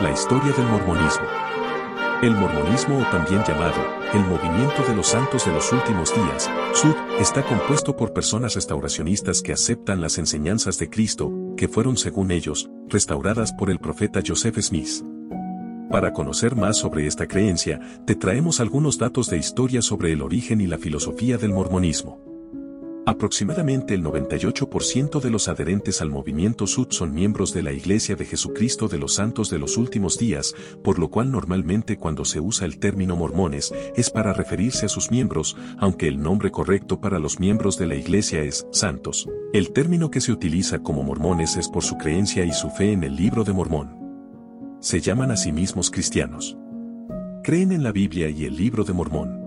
La historia del mormonismo. El mormonismo o también llamado, el movimiento de los santos de los últimos días, SUD, está compuesto por personas restauracionistas que aceptan las enseñanzas de Cristo, que fueron según ellos, restauradas por el profeta Joseph Smith. Para conocer más sobre esta creencia, te traemos algunos datos de historia sobre el origen y la filosofía del mormonismo. Aproximadamente el 98% de los adherentes al movimiento Sud son miembros de la Iglesia de Jesucristo de los Santos de los Últimos Días, por lo cual normalmente cuando se usa el término mormones es para referirse a sus miembros, aunque el nombre correcto para los miembros de la Iglesia es santos. El término que se utiliza como mormones es por su creencia y su fe en el libro de Mormón. Se llaman a sí mismos cristianos. Creen en la Biblia y el libro de Mormón.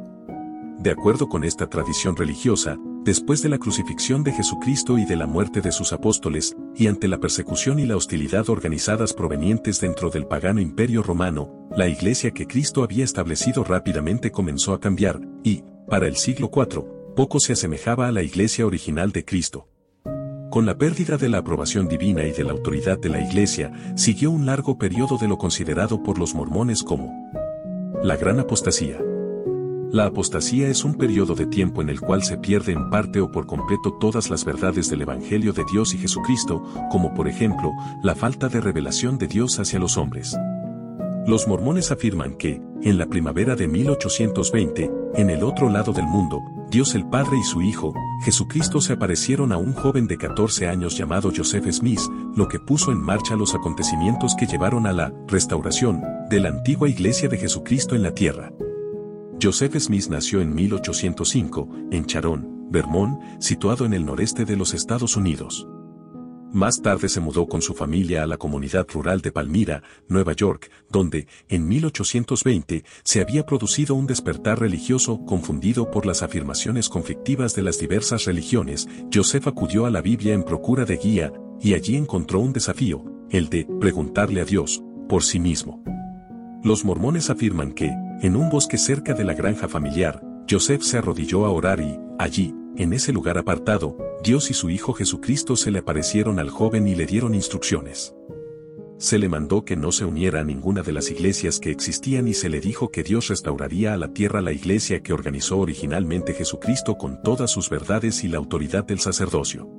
De acuerdo con esta tradición religiosa, después de la crucifixión de Jesucristo y de la muerte de sus apóstoles, y ante la persecución y la hostilidad organizadas provenientes dentro del pagano imperio romano, la iglesia que Cristo había establecido rápidamente comenzó a cambiar, y, para el siglo IV, poco se asemejaba a la iglesia original de Cristo. Con la pérdida de la aprobación divina y de la autoridad de la iglesia, siguió un largo periodo de lo considerado por los mormones como la gran apostasía. La apostasía es un periodo de tiempo en el cual se pierde en parte o por completo todas las verdades del Evangelio de Dios y Jesucristo, como por ejemplo, la falta de revelación de Dios hacia los hombres. Los mormones afirman que, en la primavera de 1820, en el otro lado del mundo, Dios el Padre y su Hijo, Jesucristo se aparecieron a un joven de 14 años llamado Joseph Smith, lo que puso en marcha los acontecimientos que llevaron a la restauración de la antigua iglesia de Jesucristo en la tierra. Joseph Smith nació en 1805, en Charon, Vermont, situado en el noreste de los Estados Unidos. Más tarde se mudó con su familia a la comunidad rural de Palmira, Nueva York, donde, en 1820, se había producido un despertar religioso confundido por las afirmaciones conflictivas de las diversas religiones. Joseph acudió a la Biblia en procura de guía, y allí encontró un desafío, el de preguntarle a Dios, por sí mismo. Los mormones afirman que, en un bosque cerca de la granja familiar, Joseph se arrodilló a orar y, allí, en ese lugar apartado, Dios y su Hijo Jesucristo se le aparecieron al joven y le dieron instrucciones. Se le mandó que no se uniera a ninguna de las iglesias que existían y se le dijo que Dios restauraría a la tierra la iglesia que organizó originalmente Jesucristo con todas sus verdades y la autoridad del sacerdocio.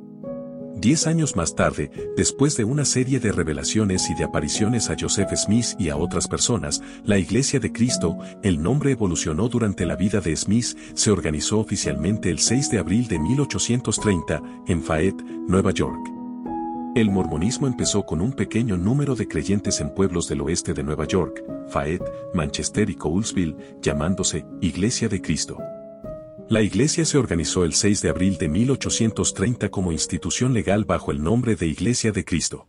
Diez años más tarde, después de una serie de revelaciones y de apariciones a Joseph Smith y a otras personas, la Iglesia de Cristo, el nombre evolucionó durante la vida de Smith, se organizó oficialmente el 6 de abril de 1830, en Fayette, Nueva York. El mormonismo empezó con un pequeño número de creyentes en pueblos del oeste de Nueva York, Fayette, Manchester y Coulsville, llamándose Iglesia de Cristo. La iglesia se organizó el 6 de abril de 1830 como institución legal bajo el nombre de Iglesia de Cristo.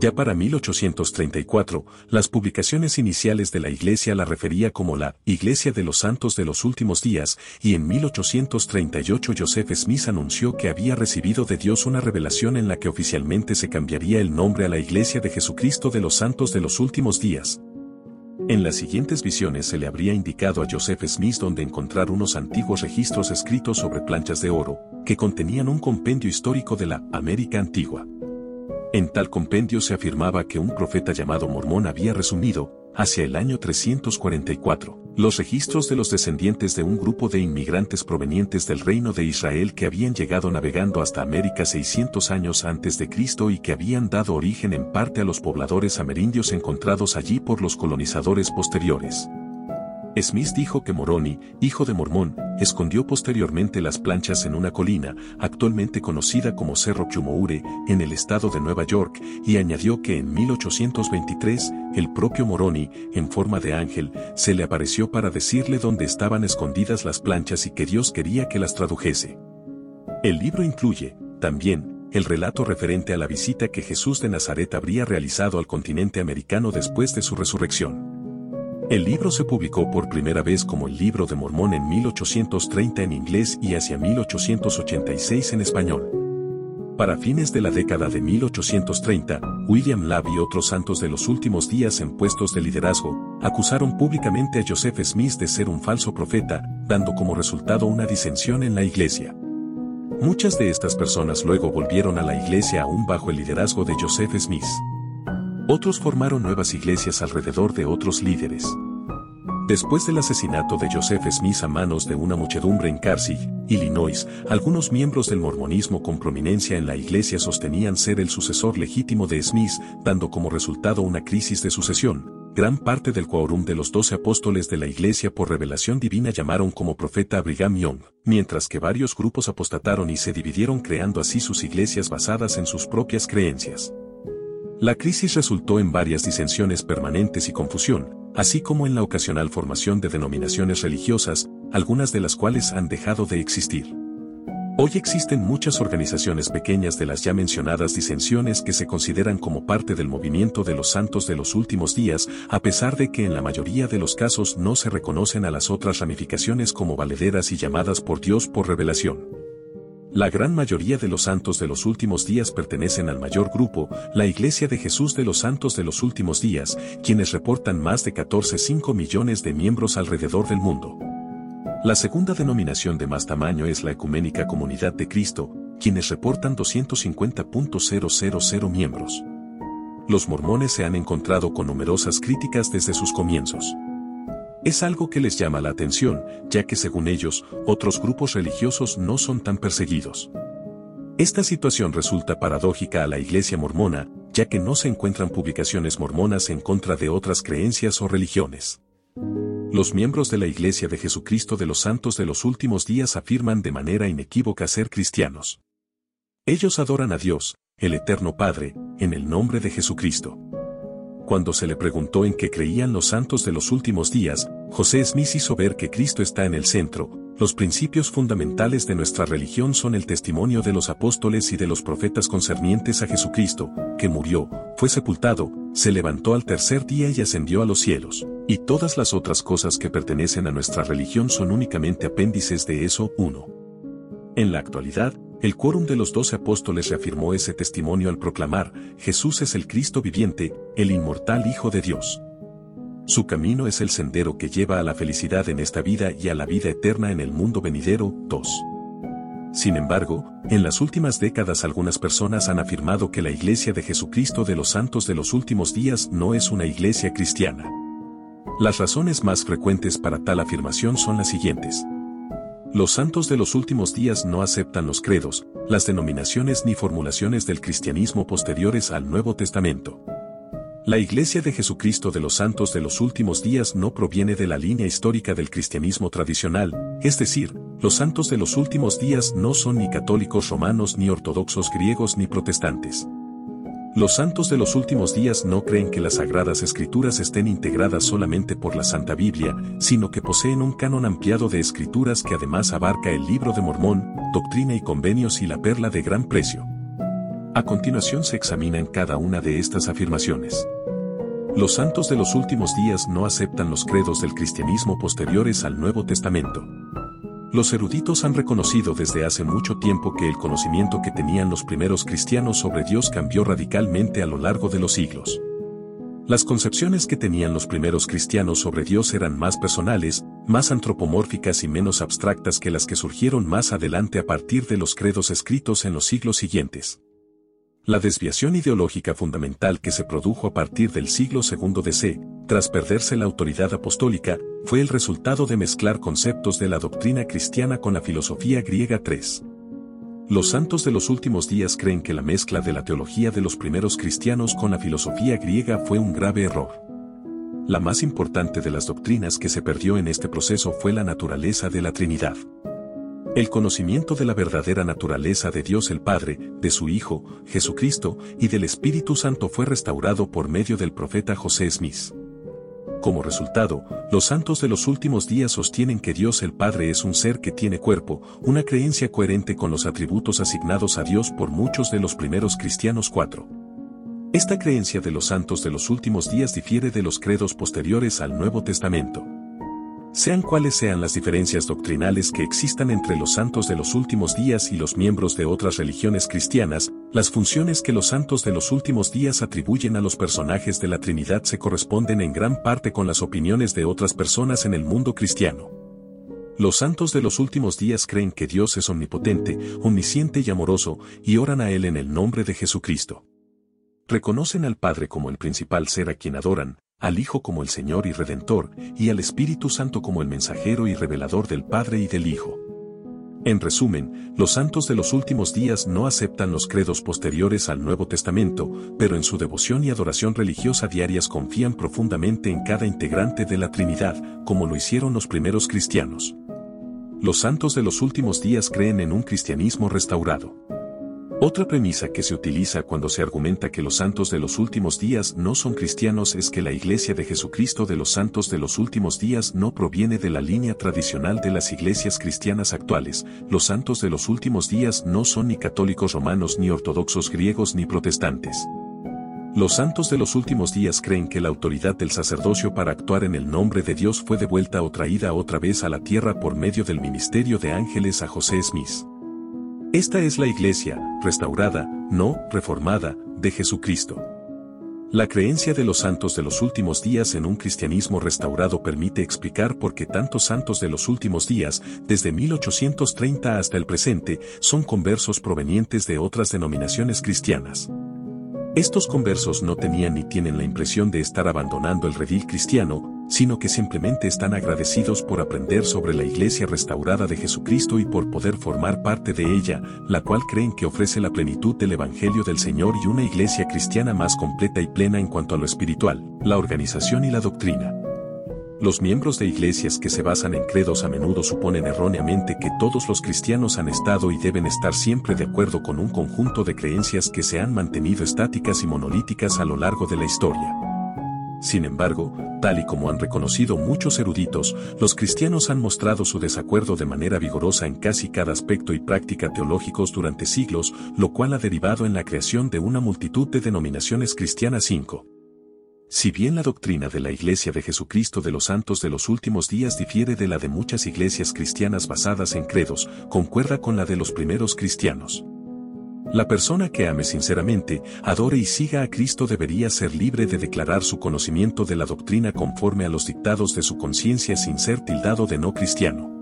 Ya para 1834, las publicaciones iniciales de la iglesia la refería como la Iglesia de los Santos de los Últimos Días, y en 1838 Joseph Smith anunció que había recibido de Dios una revelación en la que oficialmente se cambiaría el nombre a la Iglesia de Jesucristo de los Santos de los Últimos Días. En las siguientes visiones se le habría indicado a Joseph Smith dónde encontrar unos antiguos registros escritos sobre planchas de oro, que contenían un compendio histórico de la América antigua. En tal compendio se afirmaba que un profeta llamado Mormón había resumido, hacia el año 344, los registros de los descendientes de un grupo de inmigrantes provenientes del reino de Israel que habían llegado navegando hasta América 600 años antes de Cristo y que habían dado origen en parte a los pobladores amerindios encontrados allí por los colonizadores posteriores. Smith dijo que Moroni, hijo de Mormón, escondió posteriormente las planchas en una colina, actualmente conocida como Cerro Chumoure, en el estado de Nueva York, y añadió que en 1823, el propio Moroni, en forma de ángel, se le apareció para decirle dónde estaban escondidas las planchas y que Dios quería que las tradujese. El libro incluye, también, el relato referente a la visita que Jesús de Nazaret habría realizado al continente americano después de su resurrección. El libro se publicó por primera vez como el Libro de Mormón en 1830 en inglés y hacia 1886 en español. Para fines de la década de 1830, William Lab y otros santos de los últimos días en puestos de liderazgo, acusaron públicamente a Joseph Smith de ser un falso profeta, dando como resultado una disensión en la iglesia. Muchas de estas personas luego volvieron a la iglesia aún bajo el liderazgo de Joseph Smith. Otros formaron nuevas iglesias alrededor de otros líderes. Después del asesinato de Joseph Smith a manos de una muchedumbre en Carthage, Illinois, algunos miembros del mormonismo con prominencia en la iglesia sostenían ser el sucesor legítimo de Smith, dando como resultado una crisis de sucesión. Gran parte del quórum de los doce apóstoles de la iglesia por revelación divina llamaron como profeta a Brigham Young, mientras que varios grupos apostataron y se dividieron creando así sus iglesias basadas en sus propias creencias. La crisis resultó en varias disensiones permanentes y confusión, así como en la ocasional formación de denominaciones religiosas, algunas de las cuales han dejado de existir. Hoy existen muchas organizaciones pequeñas de las ya mencionadas disensiones que se consideran como parte del movimiento de los santos de los últimos días, a pesar de que en la mayoría de los casos no se reconocen a las otras ramificaciones como valederas y llamadas por Dios por revelación. La gran mayoría de los santos de los últimos días pertenecen al mayor grupo, la Iglesia de Jesús de los Santos de los Últimos Días, quienes reportan más de 14,5 millones de miembros alrededor del mundo. La segunda denominación de más tamaño es la Ecuménica Comunidad de Cristo, quienes reportan 250.000 miembros. Los mormones se han encontrado con numerosas críticas desde sus comienzos. Es algo que les llama la atención, ya que según ellos, otros grupos religiosos no son tan perseguidos. Esta situación resulta paradójica a la iglesia mormona, ya que no se encuentran publicaciones mormonas en contra de otras creencias o religiones. Los miembros de la Iglesia de Jesucristo de los Santos de los Últimos Días afirman de manera inequívoca ser cristianos. Ellos adoran a Dios, el Eterno Padre, en el nombre de Jesucristo. Cuando se le preguntó en qué creían los santos de los últimos días, José Smith hizo ver que Cristo está en el centro. Los principios fundamentales de nuestra religión son el testimonio de los apóstoles y de los profetas concernientes a Jesucristo, que murió, fue sepultado, se levantó al tercer día y ascendió a los cielos. Y todas las otras cosas que pertenecen a nuestra religión son únicamente apéndices de eso. 1. En la actualidad, el quórum de los doce apóstoles reafirmó ese testimonio al proclamar, Jesús es el Cristo viviente, el inmortal Hijo de Dios. Su camino es el sendero que lleva a la felicidad en esta vida y a la vida eterna en el mundo venidero. 2. Sin embargo, en las últimas décadas algunas personas han afirmado que la Iglesia de Jesucristo de los Santos de los Últimos Días no es una iglesia cristiana. Las razones más frecuentes para tal afirmación son las siguientes. Los santos de los últimos días no aceptan los credos, las denominaciones ni formulaciones del cristianismo posteriores al Nuevo Testamento. La Iglesia de Jesucristo de los Santos de los Últimos Días no proviene de la línea histórica del cristianismo tradicional, es decir, los santos de los últimos días no son ni católicos romanos ni ortodoxos griegos ni protestantes. Los santos de los últimos días no creen que las sagradas escrituras estén integradas solamente por la Santa Biblia, sino que poseen un canon ampliado de escrituras que además abarca el libro de Mormón, Doctrina y Convenios y la Perla de Gran Precio. A continuación se examinan cada una de estas afirmaciones. Los santos de los últimos días no aceptan los credos del cristianismo posteriores al Nuevo Testamento. Los eruditos han reconocido desde hace mucho tiempo que el conocimiento que tenían los primeros cristianos sobre Dios cambió radicalmente a lo largo de los siglos. Las concepciones que tenían los primeros cristianos sobre Dios eran más personales, más antropomórficas y menos abstractas que las que surgieron más adelante a partir de los credos escritos en los siglos siguientes. La desviación ideológica fundamental que se produjo a partir del siglo II DC, tras perderse la autoridad apostólica, fue el resultado de mezclar conceptos de la doctrina cristiana con la filosofía griega 3. Los santos de los últimos días creen que la mezcla de la teología de los primeros cristianos con la filosofía griega fue un grave error. La más importante de las doctrinas que se perdió en este proceso fue la naturaleza de la Trinidad. El conocimiento de la verdadera naturaleza de Dios el Padre, de su Hijo, Jesucristo, y del Espíritu Santo fue restaurado por medio del profeta José Smith. Como resultado, los santos de los últimos días sostienen que Dios el Padre es un ser que tiene cuerpo, una creencia coherente con los atributos asignados a Dios por muchos de los primeros cristianos 4. Esta creencia de los santos de los últimos días difiere de los credos posteriores al Nuevo Testamento. Sean cuales sean las diferencias doctrinales que existan entre los santos de los últimos días y los miembros de otras religiones cristianas, las funciones que los santos de los últimos días atribuyen a los personajes de la Trinidad se corresponden en gran parte con las opiniones de otras personas en el mundo cristiano. Los santos de los últimos días creen que Dios es omnipotente, omnisciente y amoroso, y oran a Él en el nombre de Jesucristo. Reconocen al Padre como el principal ser a quien adoran, al Hijo como el Señor y Redentor, y al Espíritu Santo como el mensajero y revelador del Padre y del Hijo. En resumen, los santos de los últimos días no aceptan los credos posteriores al Nuevo Testamento, pero en su devoción y adoración religiosa diarias confían profundamente en cada integrante de la Trinidad, como lo hicieron los primeros cristianos. Los santos de los últimos días creen en un cristianismo restaurado. Otra premisa que se utiliza cuando se argumenta que los santos de los últimos días no son cristianos es que la Iglesia de Jesucristo de los santos de los últimos días no proviene de la línea tradicional de las iglesias cristianas actuales. Los santos de los últimos días no son ni católicos romanos ni ortodoxos griegos ni protestantes. Los santos de los últimos días creen que la autoridad del sacerdocio para actuar en el nombre de Dios fue devuelta o traída otra vez a la tierra por medio del ministerio de ángeles a José Smith. Esta es la iglesia, restaurada, no reformada, de Jesucristo. La creencia de los santos de los últimos días en un cristianismo restaurado permite explicar por qué tantos santos de los últimos días, desde 1830 hasta el presente, son conversos provenientes de otras denominaciones cristianas. Estos conversos no tenían ni tienen la impresión de estar abandonando el redil cristiano, sino que simplemente están agradecidos por aprender sobre la iglesia restaurada de Jesucristo y por poder formar parte de ella, la cual creen que ofrece la plenitud del Evangelio del Señor y una iglesia cristiana más completa y plena en cuanto a lo espiritual, la organización y la doctrina. Los miembros de iglesias que se basan en credos a menudo suponen erróneamente que todos los cristianos han estado y deben estar siempre de acuerdo con un conjunto de creencias que se han mantenido estáticas y monolíticas a lo largo de la historia. Sin embargo, tal y como han reconocido muchos eruditos, los cristianos han mostrado su desacuerdo de manera vigorosa en casi cada aspecto y práctica teológicos durante siglos, lo cual ha derivado en la creación de una multitud de denominaciones cristianas 5. Si bien la doctrina de la Iglesia de Jesucristo de los Santos de los últimos días difiere de la de muchas iglesias cristianas basadas en credos, concuerda con la de los primeros cristianos. La persona que ame sinceramente, adore y siga a Cristo debería ser libre de declarar su conocimiento de la doctrina conforme a los dictados de su conciencia sin ser tildado de no cristiano.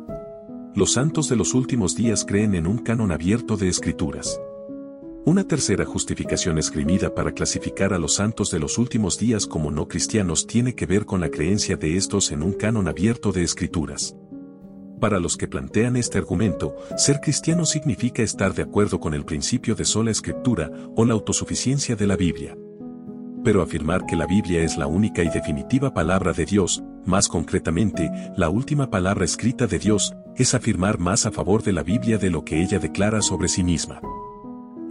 Los santos de los últimos días creen en un canon abierto de escrituras. Una tercera justificación esgrimida para clasificar a los santos de los últimos días como no cristianos tiene que ver con la creencia de estos en un canon abierto de escrituras. Para los que plantean este argumento, ser cristiano significa estar de acuerdo con el principio de sola escritura o la autosuficiencia de la Biblia. Pero afirmar que la Biblia es la única y definitiva palabra de Dios, más concretamente, la última palabra escrita de Dios, es afirmar más a favor de la Biblia de lo que ella declara sobre sí misma.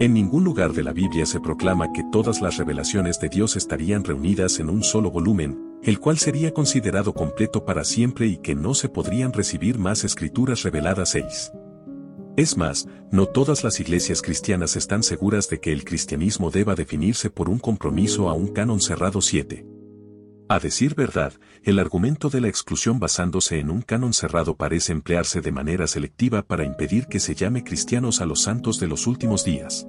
En ningún lugar de la Biblia se proclama que todas las revelaciones de Dios estarían reunidas en un solo volumen, el cual sería considerado completo para siempre y que no se podrían recibir más escrituras reveladas 6. Es más, no todas las iglesias cristianas están seguras de que el cristianismo deba definirse por un compromiso a un canon cerrado 7. A decir verdad, el argumento de la exclusión basándose en un canon cerrado parece emplearse de manera selectiva para impedir que se llame cristianos a los santos de los últimos días.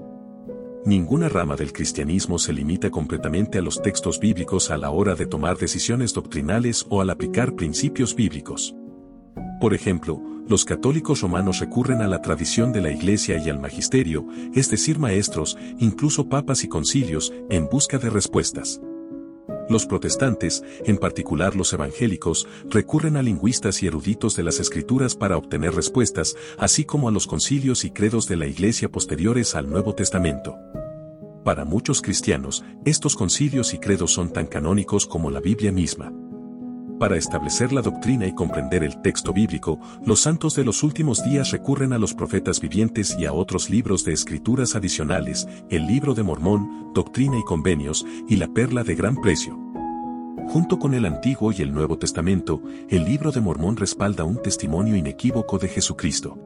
Ninguna rama del cristianismo se limita completamente a los textos bíblicos a la hora de tomar decisiones doctrinales o al aplicar principios bíblicos. Por ejemplo, los católicos romanos recurren a la tradición de la Iglesia y al magisterio, es decir, maestros, incluso papas y concilios, en busca de respuestas. Los protestantes, en particular los evangélicos, recurren a lingüistas y eruditos de las escrituras para obtener respuestas, así como a los concilios y credos de la Iglesia posteriores al Nuevo Testamento. Para muchos cristianos, estos concilios y credos son tan canónicos como la Biblia misma. Para establecer la doctrina y comprender el texto bíblico, los santos de los últimos días recurren a los profetas vivientes y a otros libros de escrituras adicionales, el libro de Mormón, Doctrina y Convenios, y la Perla de Gran Precio. Junto con el Antiguo y el Nuevo Testamento, el libro de Mormón respalda un testimonio inequívoco de Jesucristo.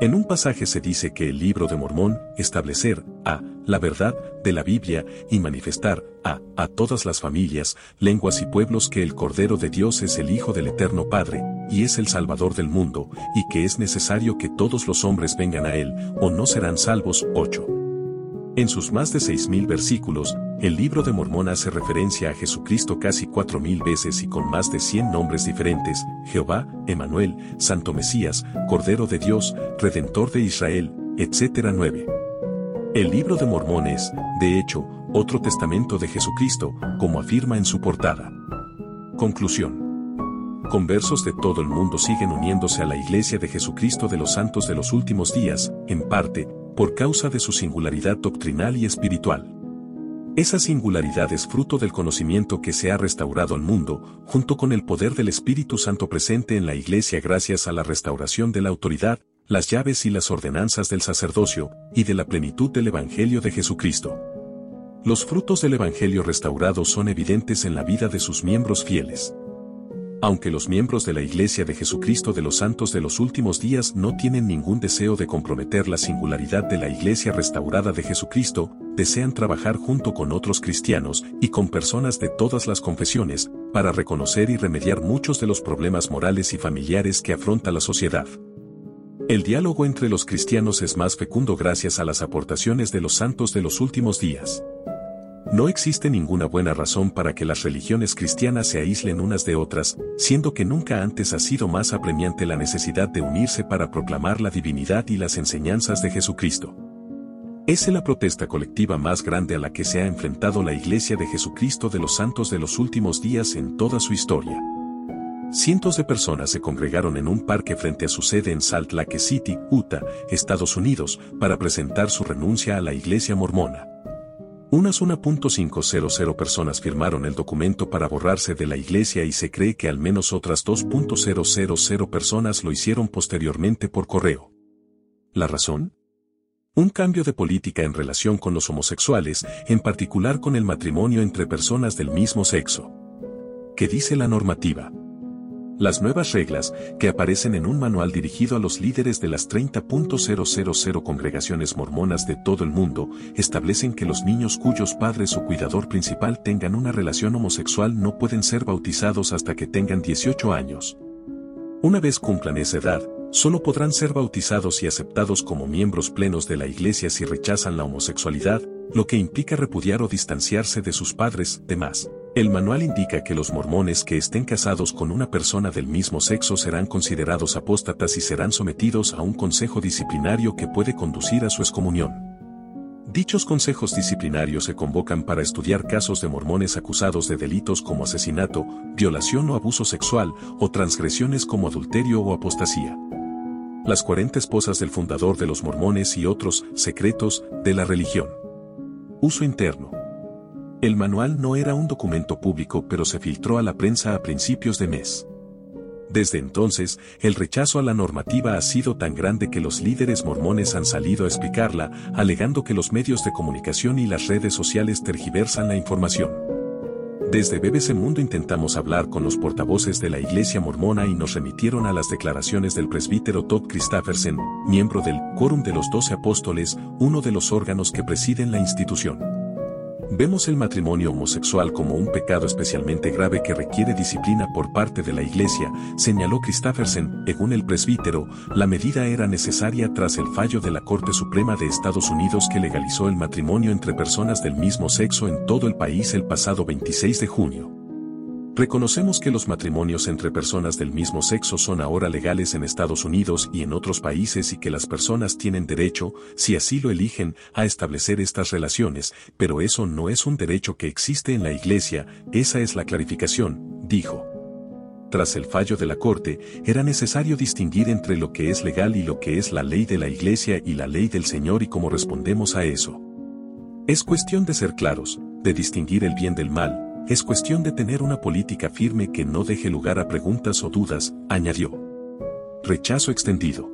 En un pasaje se dice que el libro de Mormón, establecer, a, la verdad, de la Biblia, y manifestar, a, a todas las familias, lenguas y pueblos que el Cordero de Dios es el Hijo del Eterno Padre, y es el Salvador del mundo, y que es necesario que todos los hombres vengan a Él, o no serán salvos. 8. En sus más de seis mil versículos, el libro de Mormón hace referencia a Jesucristo casi cuatro mil veces y con más de cien nombres diferentes, Jehová, Emanuel, Santo Mesías, Cordero de Dios, Redentor de Israel, etc. 9. El libro de Mormón es, de hecho, otro testamento de Jesucristo, como afirma en su portada. Conclusión. Conversos de todo el mundo siguen uniéndose a la Iglesia de Jesucristo de los Santos de los Últimos Días, en parte, por causa de su singularidad doctrinal y espiritual. Esa singularidad es fruto del conocimiento que se ha restaurado al mundo, junto con el poder del Espíritu Santo presente en la Iglesia gracias a la restauración de la autoridad, las llaves y las ordenanzas del sacerdocio, y de la plenitud del Evangelio de Jesucristo. Los frutos del Evangelio restaurado son evidentes en la vida de sus miembros fieles. Aunque los miembros de la Iglesia de Jesucristo de los Santos de los últimos días no tienen ningún deseo de comprometer la singularidad de la Iglesia restaurada de Jesucristo, desean trabajar junto con otros cristianos y con personas de todas las confesiones, para reconocer y remediar muchos de los problemas morales y familiares que afronta la sociedad. El diálogo entre los cristianos es más fecundo gracias a las aportaciones de los santos de los últimos días. No existe ninguna buena razón para que las religiones cristianas se aíslen unas de otras, siendo que nunca antes ha sido más apremiante la necesidad de unirse para proclamar la divinidad y las enseñanzas de Jesucristo. Es la protesta colectiva más grande a la que se ha enfrentado la Iglesia de Jesucristo de los Santos de los últimos días en toda su historia. Cientos de personas se congregaron en un parque frente a su sede en Salt Lake City, Utah, Estados Unidos, para presentar su renuncia a la iglesia mormona. Unas 1.500 personas firmaron el documento para borrarse de la iglesia y se cree que al menos otras 2.000 personas lo hicieron posteriormente por correo. ¿La razón? Un cambio de política en relación con los homosexuales, en particular con el matrimonio entre personas del mismo sexo. ¿Qué dice la normativa? Las nuevas reglas, que aparecen en un manual dirigido a los líderes de las 30.000 congregaciones mormonas de todo el mundo, establecen que los niños cuyos padres o cuidador principal tengan una relación homosexual no pueden ser bautizados hasta que tengan 18 años. Una vez cumplan esa edad, solo podrán ser bautizados y aceptados como miembros plenos de la iglesia si rechazan la homosexualidad, lo que implica repudiar o distanciarse de sus padres, demás. El manual indica que los mormones que estén casados con una persona del mismo sexo serán considerados apóstatas y serán sometidos a un consejo disciplinario que puede conducir a su excomunión. Dichos consejos disciplinarios se convocan para estudiar casos de mormones acusados de delitos como asesinato, violación o abuso sexual, o transgresiones como adulterio o apostasía. Las 40 esposas del fundador de los mormones y otros secretos de la religión. Uso interno. El manual no era un documento público pero se filtró a la prensa a principios de mes. Desde entonces, el rechazo a la normativa ha sido tan grande que los líderes mormones han salido a explicarla, alegando que los medios de comunicación y las redes sociales tergiversan la información. Desde BBC Mundo intentamos hablar con los portavoces de la Iglesia Mormona y nos remitieron a las declaraciones del presbítero Todd Christofferson, miembro del Quórum de los Doce Apóstoles, uno de los órganos que presiden la institución. Vemos el matrimonio homosexual como un pecado especialmente grave que requiere disciplina por parte de la Iglesia, señaló Christoffersen, según el presbítero, la medida era necesaria tras el fallo de la Corte Suprema de Estados Unidos que legalizó el matrimonio entre personas del mismo sexo en todo el país el pasado 26 de junio. Reconocemos que los matrimonios entre personas del mismo sexo son ahora legales en Estados Unidos y en otros países y que las personas tienen derecho, si así lo eligen, a establecer estas relaciones, pero eso no es un derecho que existe en la Iglesia, esa es la clarificación, dijo. Tras el fallo de la Corte, era necesario distinguir entre lo que es legal y lo que es la ley de la Iglesia y la ley del Señor y cómo respondemos a eso. Es cuestión de ser claros, de distinguir el bien del mal, es cuestión de tener una política firme que no deje lugar a preguntas o dudas, añadió. Rechazo extendido.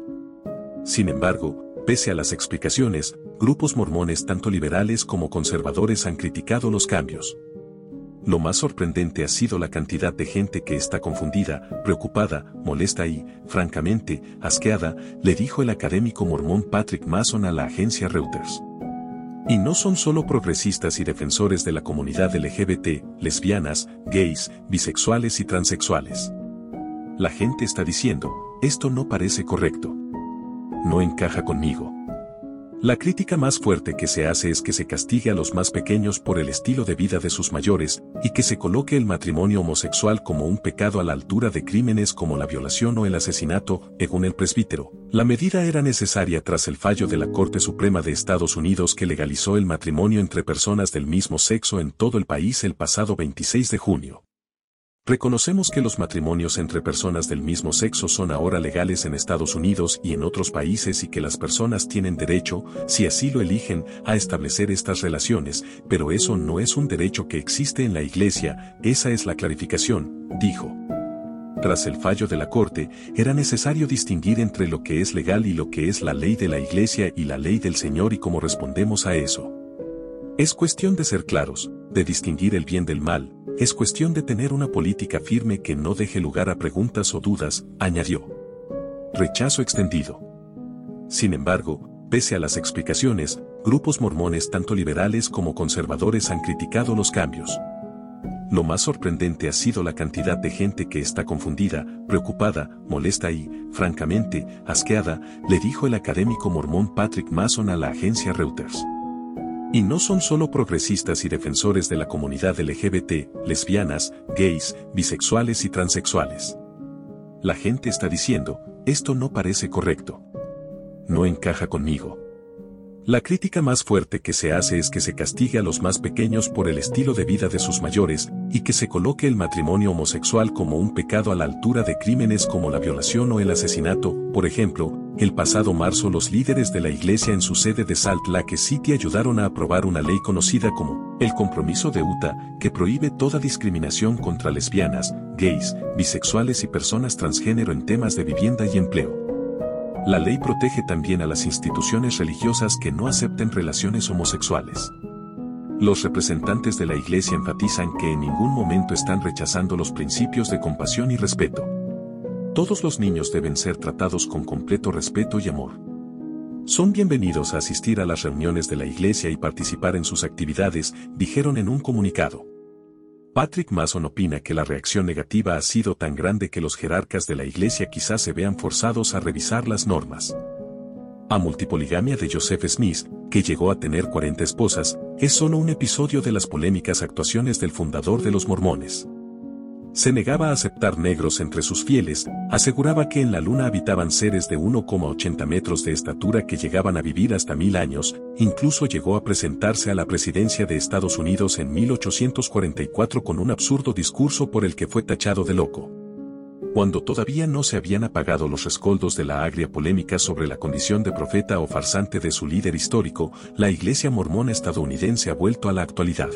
Sin embargo, pese a las explicaciones, grupos mormones tanto liberales como conservadores han criticado los cambios. Lo más sorprendente ha sido la cantidad de gente que está confundida, preocupada, molesta y, francamente, asqueada, le dijo el académico mormón Patrick Mason a la agencia Reuters. Y no son solo progresistas y defensores de la comunidad LGBT, lesbianas, gays, bisexuales y transexuales. La gente está diciendo, esto no parece correcto. No encaja conmigo. La crítica más fuerte que se hace es que se castigue a los más pequeños por el estilo de vida de sus mayores, y que se coloque el matrimonio homosexual como un pecado a la altura de crímenes como la violación o el asesinato, según el presbítero. La medida era necesaria tras el fallo de la Corte Suprema de Estados Unidos que legalizó el matrimonio entre personas del mismo sexo en todo el país el pasado 26 de junio. Reconocemos que los matrimonios entre personas del mismo sexo son ahora legales en Estados Unidos y en otros países y que las personas tienen derecho, si así lo eligen, a establecer estas relaciones, pero eso no es un derecho que existe en la Iglesia, esa es la clarificación, dijo. Tras el fallo de la Corte, era necesario distinguir entre lo que es legal y lo que es la ley de la Iglesia y la ley del Señor y cómo respondemos a eso. Es cuestión de ser claros, de distinguir el bien del mal, es cuestión de tener una política firme que no deje lugar a preguntas o dudas, añadió. Rechazo extendido. Sin embargo, pese a las explicaciones, grupos mormones tanto liberales como conservadores han criticado los cambios. Lo más sorprendente ha sido la cantidad de gente que está confundida, preocupada, molesta y, francamente, asqueada, le dijo el académico mormón Patrick Mason a la agencia Reuters. Y no son solo progresistas y defensores de la comunidad LGBT, lesbianas, gays, bisexuales y transexuales. La gente está diciendo, esto no parece correcto. No encaja conmigo. La crítica más fuerte que se hace es que se castigue a los más pequeños por el estilo de vida de sus mayores, y que se coloque el matrimonio homosexual como un pecado a la altura de crímenes como la violación o el asesinato. Por ejemplo, el pasado marzo los líderes de la iglesia en su sede de Salt Lake City ayudaron a aprobar una ley conocida como el Compromiso de Utah, que prohíbe toda discriminación contra lesbianas, gays, bisexuales y personas transgénero en temas de vivienda y empleo. La ley protege también a las instituciones religiosas que no acepten relaciones homosexuales. Los representantes de la Iglesia enfatizan que en ningún momento están rechazando los principios de compasión y respeto. Todos los niños deben ser tratados con completo respeto y amor. Son bienvenidos a asistir a las reuniones de la Iglesia y participar en sus actividades, dijeron en un comunicado. Patrick Mason opina que la reacción negativa ha sido tan grande que los jerarcas de la iglesia quizás se vean forzados a revisar las normas. A multipoligamia de Joseph Smith, que llegó a tener 40 esposas, es solo un episodio de las polémicas actuaciones del fundador de los mormones se negaba a aceptar negros entre sus fieles, aseguraba que en la luna habitaban seres de 1,80 metros de estatura que llegaban a vivir hasta mil años, incluso llegó a presentarse a la presidencia de Estados Unidos en 1844 con un absurdo discurso por el que fue tachado de loco. Cuando todavía no se habían apagado los rescoldos de la agria polémica sobre la condición de profeta o farsante de su líder histórico, la iglesia mormona estadounidense ha vuelto a la actualidad.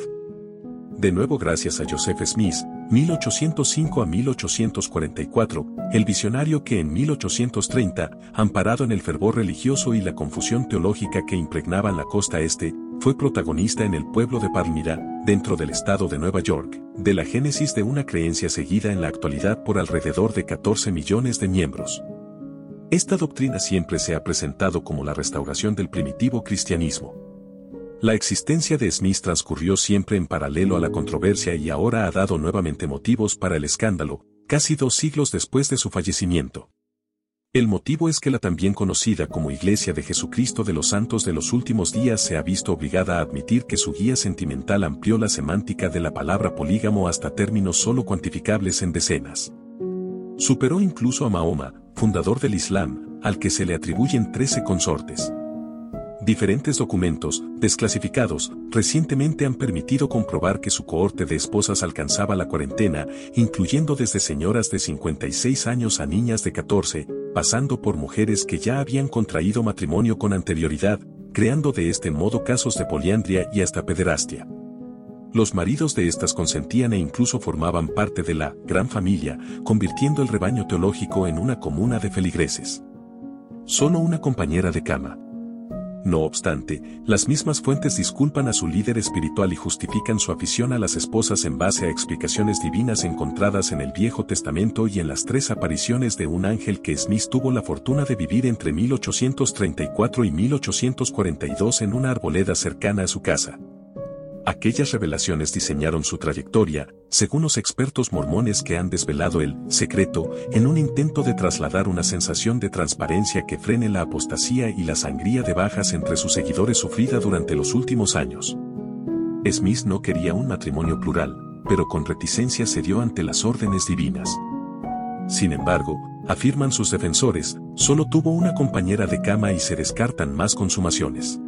De nuevo gracias a Joseph Smith, 1805 a 1844, el visionario que en 1830, amparado en el fervor religioso y la confusión teológica que impregnaban la costa este, fue protagonista en el pueblo de Palmira, dentro del estado de Nueva York, de la génesis de una creencia seguida en la actualidad por alrededor de 14 millones de miembros. Esta doctrina siempre se ha presentado como la restauración del primitivo cristianismo. La existencia de Smith transcurrió siempre en paralelo a la controversia y ahora ha dado nuevamente motivos para el escándalo, casi dos siglos después de su fallecimiento. El motivo es que la también conocida como Iglesia de Jesucristo de los Santos de los Últimos Días se ha visto obligada a admitir que su guía sentimental amplió la semántica de la palabra polígamo hasta términos solo cuantificables en decenas. Superó incluso a Mahoma, fundador del Islam, al que se le atribuyen trece consortes. Diferentes documentos, desclasificados, recientemente han permitido comprobar que su cohorte de esposas alcanzaba la cuarentena, incluyendo desde señoras de 56 años a niñas de 14, pasando por mujeres que ya habían contraído matrimonio con anterioridad, creando de este modo casos de poliandria y hasta pederastia. Los maridos de estas consentían e incluso formaban parte de la gran familia, convirtiendo el rebaño teológico en una comuna de feligreses. Solo una compañera de cama, no obstante, las mismas fuentes disculpan a su líder espiritual y justifican su afición a las esposas en base a explicaciones divinas encontradas en el Viejo Testamento y en las tres apariciones de un ángel que Smith tuvo la fortuna de vivir entre 1834 y 1842 en una arboleda cercana a su casa. Aquellas revelaciones diseñaron su trayectoria, según los expertos mormones que han desvelado el secreto, en un intento de trasladar una sensación de transparencia que frene la apostasía y la sangría de bajas entre sus seguidores sufrida durante los últimos años. Smith no quería un matrimonio plural, pero con reticencia cedió ante las órdenes divinas. Sin embargo, afirman sus defensores, solo tuvo una compañera de cama y se descartan más consumaciones.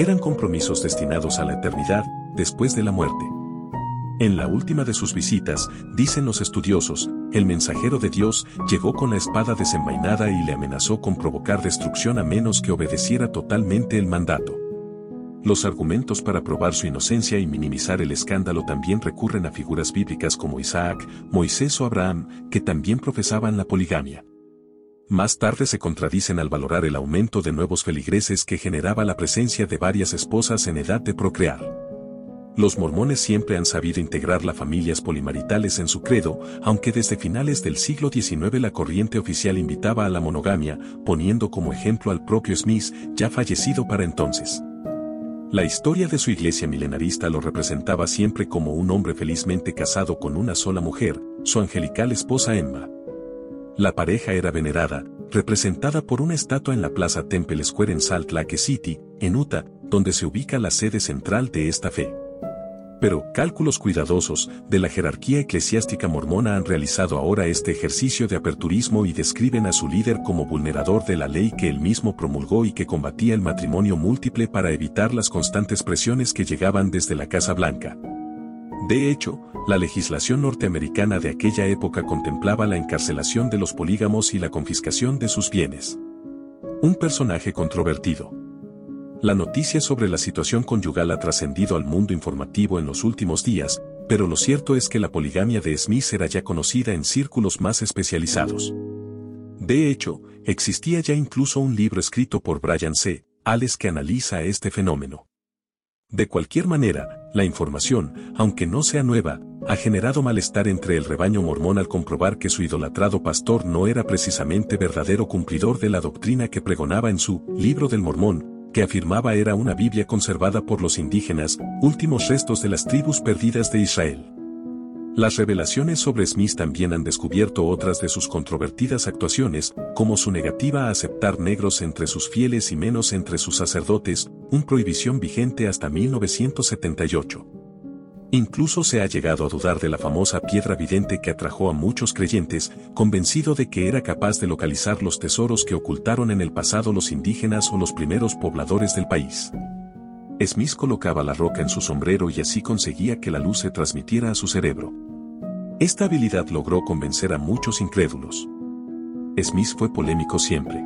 Eran compromisos destinados a la eternidad, después de la muerte. En la última de sus visitas, dicen los estudiosos, el mensajero de Dios llegó con la espada desenvainada y le amenazó con provocar destrucción a menos que obedeciera totalmente el mandato. Los argumentos para probar su inocencia y minimizar el escándalo también recurren a figuras bíblicas como Isaac, Moisés o Abraham, que también profesaban la poligamia. Más tarde se contradicen al valorar el aumento de nuevos feligreses que generaba la presencia de varias esposas en edad de procrear. Los mormones siempre han sabido integrar las familias polimaritales en su credo, aunque desde finales del siglo XIX la corriente oficial invitaba a la monogamia, poniendo como ejemplo al propio Smith, ya fallecido para entonces. La historia de su iglesia milenarista lo representaba siempre como un hombre felizmente casado con una sola mujer, su angelical esposa Emma. La pareja era venerada, representada por una estatua en la Plaza Temple Square en Salt Lake City, en Utah, donde se ubica la sede central de esta fe. Pero cálculos cuidadosos de la jerarquía eclesiástica mormona han realizado ahora este ejercicio de aperturismo y describen a su líder como vulnerador de la ley que él mismo promulgó y que combatía el matrimonio múltiple para evitar las constantes presiones que llegaban desde la Casa Blanca. De hecho, la legislación norteamericana de aquella época contemplaba la encarcelación de los polígamos y la confiscación de sus bienes. Un personaje controvertido. La noticia sobre la situación conyugal ha trascendido al mundo informativo en los últimos días, pero lo cierto es que la poligamia de Smith era ya conocida en círculos más especializados. De hecho, existía ya incluso un libro escrito por Brian C. Ales que analiza este fenómeno. De cualquier manera, la información, aunque no sea nueva, ha generado malestar entre el rebaño mormón al comprobar que su idolatrado pastor no era precisamente verdadero cumplidor de la doctrina que pregonaba en su Libro del Mormón, que afirmaba era una Biblia conservada por los indígenas, últimos restos de las tribus perdidas de Israel. Las revelaciones sobre Smith también han descubierto otras de sus controvertidas actuaciones, como su negativa a aceptar negros entre sus fieles y menos entre sus sacerdotes, un prohibición vigente hasta 1978. Incluso se ha llegado a dudar de la famosa piedra vidente que atrajo a muchos creyentes, convencido de que era capaz de localizar los tesoros que ocultaron en el pasado los indígenas o los primeros pobladores del país. Smith colocaba la roca en su sombrero y así conseguía que la luz se transmitiera a su cerebro. Esta habilidad logró convencer a muchos incrédulos. Smith fue polémico siempre.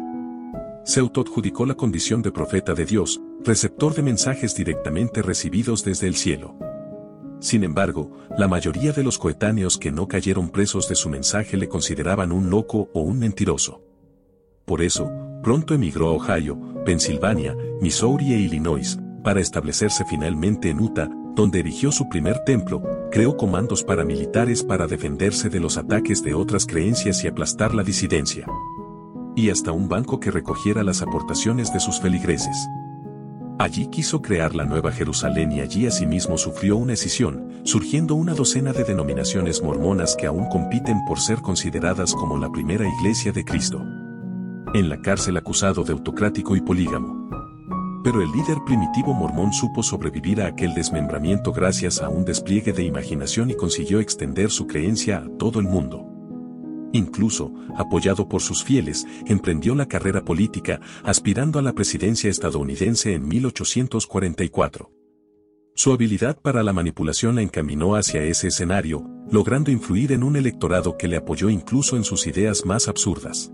Se autoadjudicó la condición de profeta de Dios, receptor de mensajes directamente recibidos desde el cielo. Sin embargo, la mayoría de los coetáneos que no cayeron presos de su mensaje le consideraban un loco o un mentiroso. Por eso, pronto emigró a Ohio, Pensilvania, Missouri e Illinois, para establecerse finalmente en Utah, donde erigió su primer templo, creó comandos paramilitares para defenderse de los ataques de otras creencias y aplastar la disidencia. Y hasta un banco que recogiera las aportaciones de sus feligreses. Allí quiso crear la Nueva Jerusalén y allí asimismo sufrió una escisión, surgiendo una docena de denominaciones mormonas que aún compiten por ser consideradas como la primera iglesia de Cristo. En la cárcel acusado de autocrático y polígamo, pero el líder primitivo mormón supo sobrevivir a aquel desmembramiento gracias a un despliegue de imaginación y consiguió extender su creencia a todo el mundo. Incluso, apoyado por sus fieles, emprendió la carrera política, aspirando a la presidencia estadounidense en 1844. Su habilidad para la manipulación la encaminó hacia ese escenario, logrando influir en un electorado que le apoyó incluso en sus ideas más absurdas.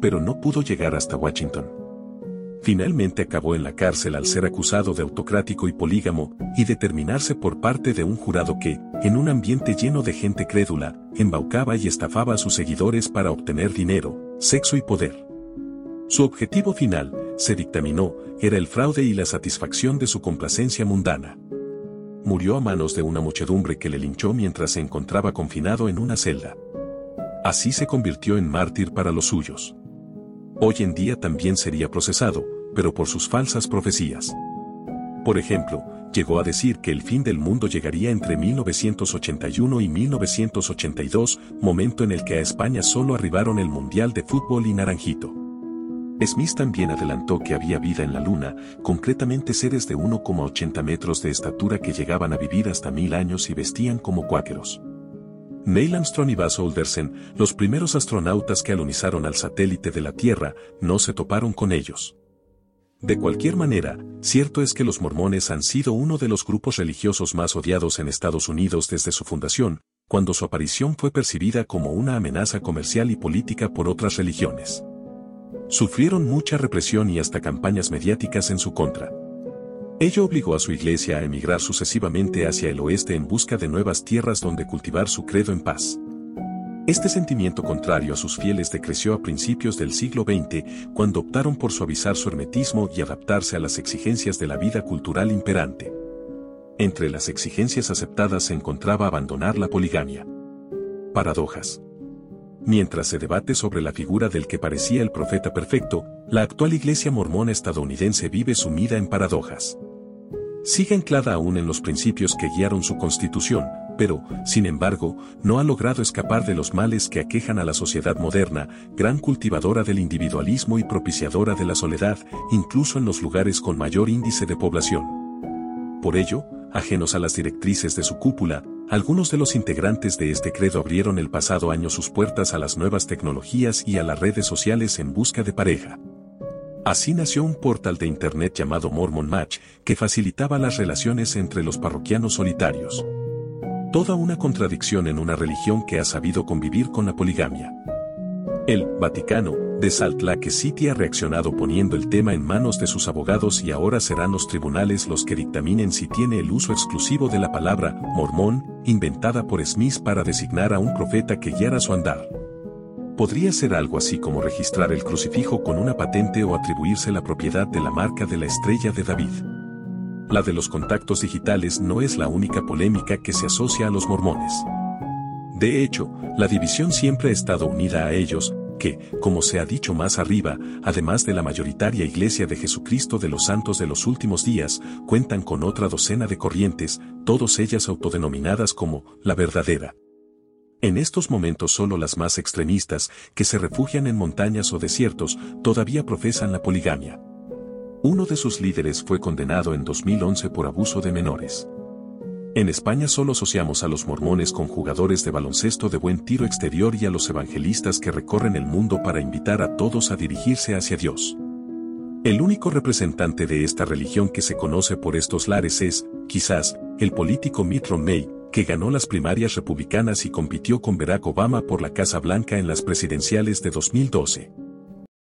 Pero no pudo llegar hasta Washington. Finalmente acabó en la cárcel al ser acusado de autocrático y polígamo, y determinarse por parte de un jurado que, en un ambiente lleno de gente crédula, embaucaba y estafaba a sus seguidores para obtener dinero, sexo y poder. Su objetivo final, se dictaminó, era el fraude y la satisfacción de su complacencia mundana. Murió a manos de una muchedumbre que le linchó mientras se encontraba confinado en una celda. Así se convirtió en mártir para los suyos hoy en día también sería procesado, pero por sus falsas profecías. Por ejemplo, llegó a decir que el fin del mundo llegaría entre 1981 y 1982, momento en el que a España solo arribaron el Mundial de Fútbol y Naranjito. Smith también adelantó que había vida en la Luna, concretamente seres de 1,80 metros de estatura que llegaban a vivir hasta mil años y vestían como cuáqueros. Neil Armstrong y Buzz Aldrin, los primeros astronautas que alunizaron al satélite de la Tierra, no se toparon con ellos. De cualquier manera, cierto es que los mormones han sido uno de los grupos religiosos más odiados en Estados Unidos desde su fundación, cuando su aparición fue percibida como una amenaza comercial y política por otras religiones. Sufrieron mucha represión y hasta campañas mediáticas en su contra. Ello obligó a su iglesia a emigrar sucesivamente hacia el oeste en busca de nuevas tierras donde cultivar su credo en paz. Este sentimiento contrario a sus fieles decreció a principios del siglo XX, cuando optaron por suavizar su hermetismo y adaptarse a las exigencias de la vida cultural imperante. Entre las exigencias aceptadas se encontraba abandonar la poligamia. Paradojas. Mientras se debate sobre la figura del que parecía el profeta perfecto, la actual iglesia mormona estadounidense vive sumida en paradojas. Sigue anclada aún en los principios que guiaron su constitución, pero, sin embargo, no ha logrado escapar de los males que aquejan a la sociedad moderna, gran cultivadora del individualismo y propiciadora de la soledad, incluso en los lugares con mayor índice de población. Por ello, ajenos a las directrices de su cúpula, algunos de los integrantes de este credo abrieron el pasado año sus puertas a las nuevas tecnologías y a las redes sociales en busca de pareja. Así nació un portal de Internet llamado Mormon Match, que facilitaba las relaciones entre los parroquianos solitarios. Toda una contradicción en una religión que ha sabido convivir con la poligamia. El Vaticano, de Salt Lake City ha reaccionado poniendo el tema en manos de sus abogados y ahora serán los tribunales los que dictaminen si tiene el uso exclusivo de la palabra mormón, inventada por Smith para designar a un profeta que guiara su andar. Podría ser algo así como registrar el crucifijo con una patente o atribuirse la propiedad de la marca de la estrella de David. La de los contactos digitales no es la única polémica que se asocia a los mormones. De hecho, la división siempre ha estado unida a ellos, que, como se ha dicho más arriba, además de la mayoritaria Iglesia de Jesucristo de los Santos de los Últimos Días, cuentan con otra docena de corrientes, todas ellas autodenominadas como la verdadera. En estos momentos solo las más extremistas, que se refugian en montañas o desiertos, todavía profesan la poligamia. Uno de sus líderes fue condenado en 2011 por abuso de menores. En España solo asociamos a los mormones con jugadores de baloncesto de buen tiro exterior y a los evangelistas que recorren el mundo para invitar a todos a dirigirse hacia Dios. El único representante de esta religión que se conoce por estos lares es, quizás, el político Mitt Romney, que ganó las primarias republicanas y compitió con Barack Obama por la Casa Blanca en las presidenciales de 2012.